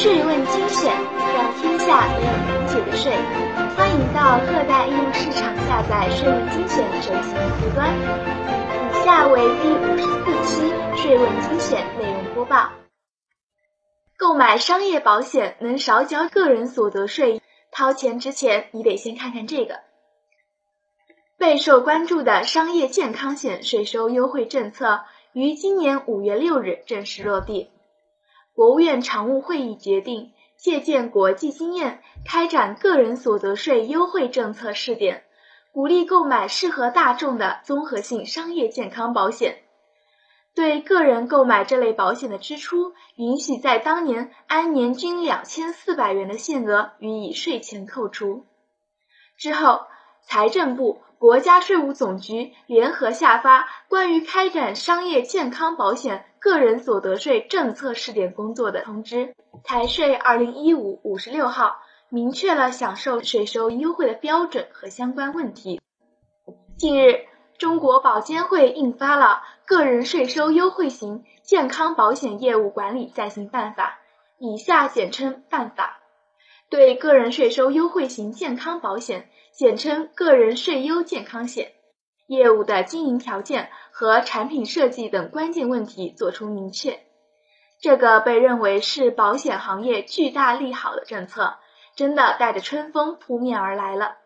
税问精选，让天下没有难解的税。欢迎到各大应用市场下载“税问精选”手机客户端。以下为第五十四期“税问精选”内容播报。购买商业保险能少缴个人所得税，掏钱之前你得先看看这个。备受关注的商业健康险税收优惠政策于今年五月六日正式落地。国务院常务会议决定，借鉴国际经验，开展个人所得税优惠政策试点，鼓励购买适合大众的综合性商业健康保险。对个人购买这类保险的支出，允许在当年按年均两千四百元的限额予以税前扣除。之后，财政部。国家税务总局联合下发《关于开展商业健康保险个人所得税政策试点工作的通知》（财税二零一五五十六号），明确了享受税收优惠的标准和相关问题。近日，中国保监会印发了《个人税收优惠型健康保险业务管理暂行办法》（以下简称办法），对个人税收优惠型健康保险。简称个人税优健康险业务的经营条件和产品设计等关键问题作出明确，这个被认为是保险行业巨大利好的政策，真的带着春风扑面而来了。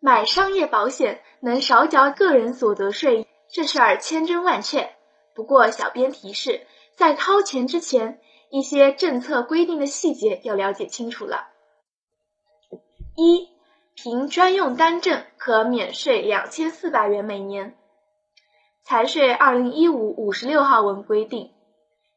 买商业保险能少缴个人所得税，这事儿千真万确。不过，小编提示，在掏钱之前，一些政策规定的细节要了解清楚了。一凭专用单证可免税两千四百元每年。财税二零一五五十六号文规定，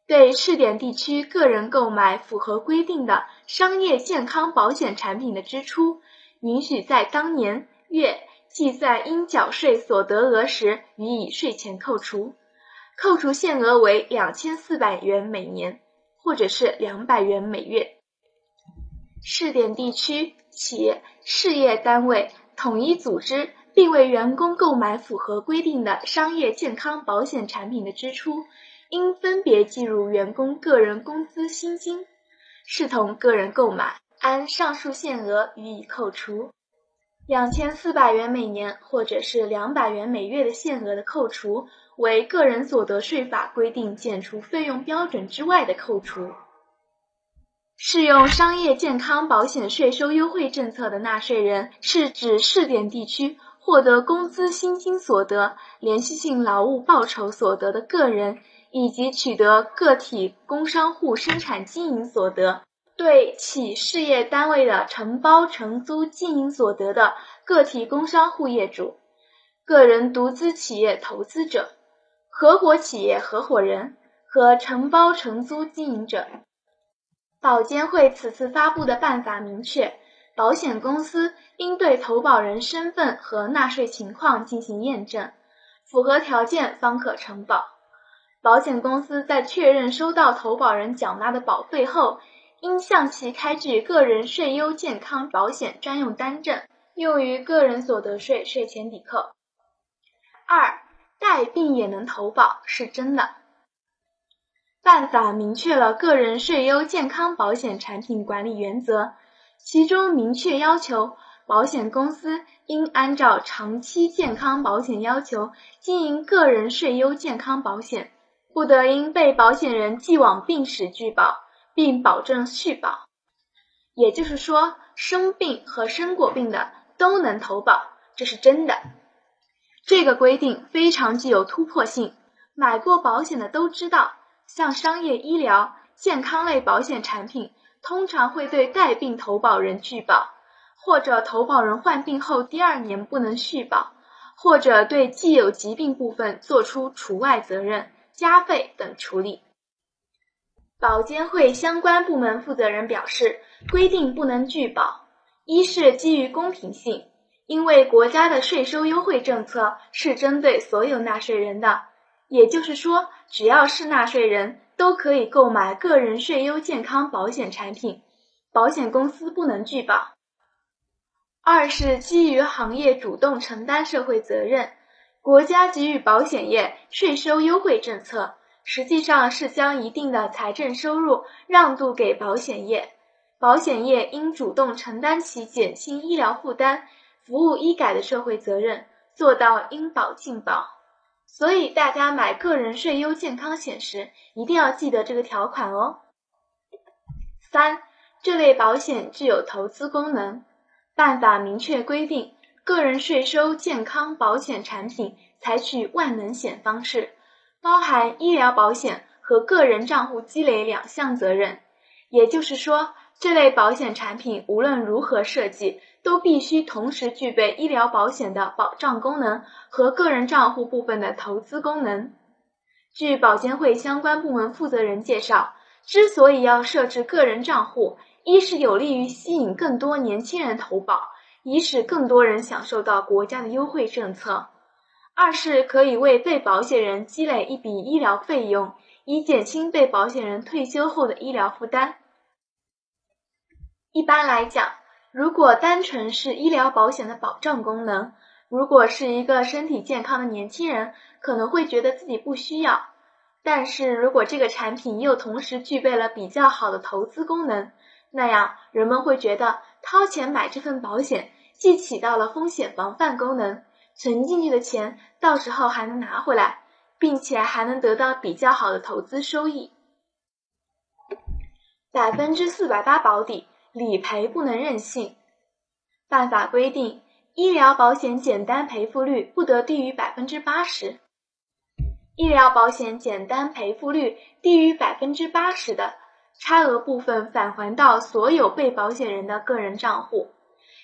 对试点地区个人购买符合规定的商业健康保险产品的支出，允许在当年月计算应缴税所得额时予以税前扣除，扣除限额为两千四百元每年，或者是两百元每月。试点地区。企业、事业单位、统一组织并为员工购买符合规定的商业健康保险产品的支出，应分别计入员工个人工资薪金，视同个人购买，按上述限额予以扣除。两千四百元每年或者是两百元每月的限额的扣除，为个人所得税法规定减除费用标准之外的扣除。适用商业健康保险税收优惠政策的纳税人，是指试点地区获得工资薪金所得、连续性劳务报酬所得的个人，以及取得个体工商户生产经营所得、对企事业单位的承包承租经营所得的个体工商户业主、个人独资企业投资者、合伙企业合伙人和承包承租经营者。保监会此次发布的办法明确，保险公司应对投保人身份和纳税情况进行验证，符合条件方可承保。保险公司在确认收到投保人缴纳的保费后，应向其开具个人税优健康保险专用单证，用于个人所得税税前抵扣。二，病也能投保是真的。办法明确了个人税优健康保险产品管理原则，其中明确要求，保险公司应按照长期健康保险要求经营个人税优健康保险，不得因被保险人既往病史拒保，并保证续保。也就是说，生病和生过病的都能投保，这是真的。这个规定非常具有突破性，买过保险的都知道。像商业医疗、健康类保险产品，通常会对带病投保人拒保，或者投保人患病后第二年不能续保，或者对既有疾病部分作出除外责任、加费等处理。保监会相关部门负责人表示，规定不能拒保，一是基于公平性，因为国家的税收优惠政策是针对所有纳税人的。也就是说，只要是纳税人都可以购买个人税优健康保险产品，保险公司不能拒保。二是基于行业主动承担社会责任，国家给予保险业税收优惠政策，实际上是将一定的财政收入让渡给保险业，保险业应主动承担起减轻医疗负担、服务医改的社会责任，做到应保尽保。所以，大家买个人税优健康险时，一定要记得这个条款哦。三，这类保险具有投资功能。办法明确规定，个人税收健康保险产品采取万能险方式。包含医疗保险和个人账户积累两项责任，也就是说，这类保险产品无论如何设计，都必须同时具备医疗保险的保障功能和个人账户部分的投资功能。据保监会相关部门负责人介绍，之所以要设置个人账户，一是有利于吸引更多年轻人投保，以使更多人享受到国家的优惠政策。二是可以为被保险人积累一笔医疗费用，以减轻被保险人退休后的医疗负担。一般来讲，如果单纯是医疗保险的保障功能，如果是一个身体健康的年轻人，可能会觉得自己不需要。但是如果这个产品又同时具备了比较好的投资功能，那样人们会觉得掏钱买这份保险，既起到了风险防范功能。存进去的钱到时候还能拿回来，并且还能得到比较好的投资收益。百分之四百八保底，理赔不能任性。办法规定，医疗保险简单赔付率不得低于百分之八十。医疗保险简单赔付率低于百分之八十的，差额部分返还到所有被保险人的个人账户。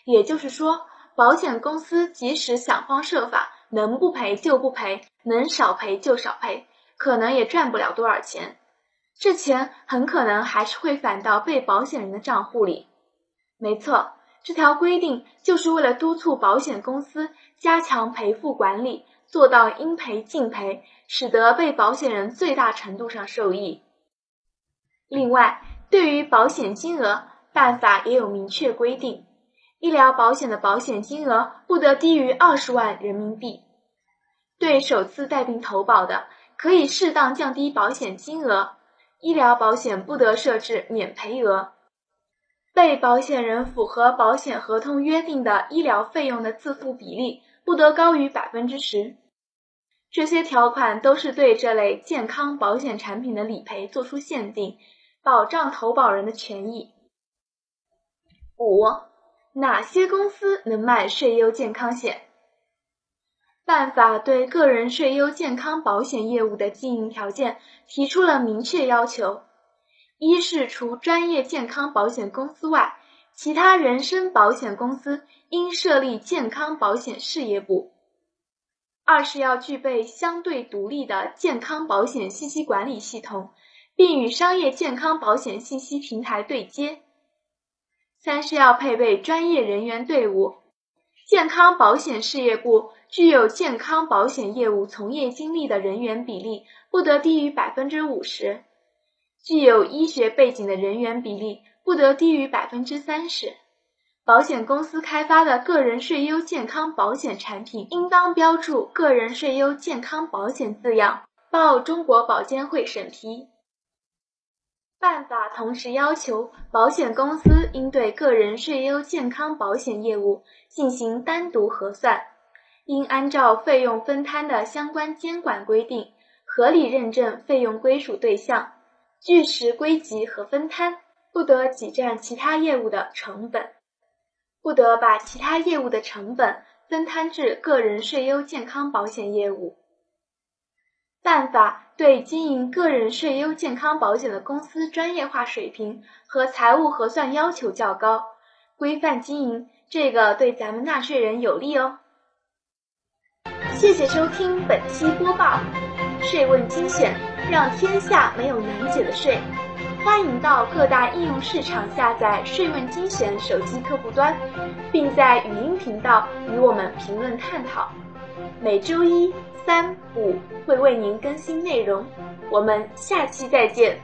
也就是说。保险公司即使想方设法，能不赔就不赔，能少赔就少赔，可能也赚不了多少钱。这钱很可能还是会返到被保险人的账户里。没错，这条规定就是为了督促保险公司加强赔付管理，做到应赔尽赔，使得被保险人最大程度上受益。另外，对于保险金额，办法也有明确规定。医疗保险的保险金额不得低于二十万人民币。对首次带病投保的，可以适当降低保险金额。医疗保险不得设置免赔额。被保险人符合保险合同约定的医疗费用的自付比例不得高于百分之十。这些条款都是对这类健康保险产品的理赔作出限定，保障投保人的权益。五。哪些公司能卖税优健康险？办法对个人税优健康保险业务的经营条件提出了明确要求：一是除专业健康保险公司外，其他人身保险公司应设立健康保险事业部；二是要具备相对独立的健康保险信息管理系统，并与商业健康保险信息平台对接。三是要配备专业人员队伍，健康保险事业部具有健康保险业务从业经历的人员比例不得低于百分之五十，具有医学背景的人员比例不得低于百分之三十。保险公司开发的个人税优健康保险产品应当标注“个人税优健康保险”字样，报中国保监会审批。办法同时要求，保险公司应对个人税优健康保险业务进行单独核算，应按照费用分摊的相关监管规定，合理认证费用归属对象，据实归集和分摊，不得挤占其他业务的成本，不得把其他业务的成本分摊至个人税优健康保险业务。办法。对经营个人税优健康保险的公司专业化水平和财务核算要求较高，规范经营，这个对咱们纳税人有利哦。谢谢收听本期播报，税问精选，让天下没有难解的税。欢迎到各大应用市场下载税问精选手机客户端，并在语音频道与我们评论探讨。每周一。三五会为您更新内容，我们下期再见。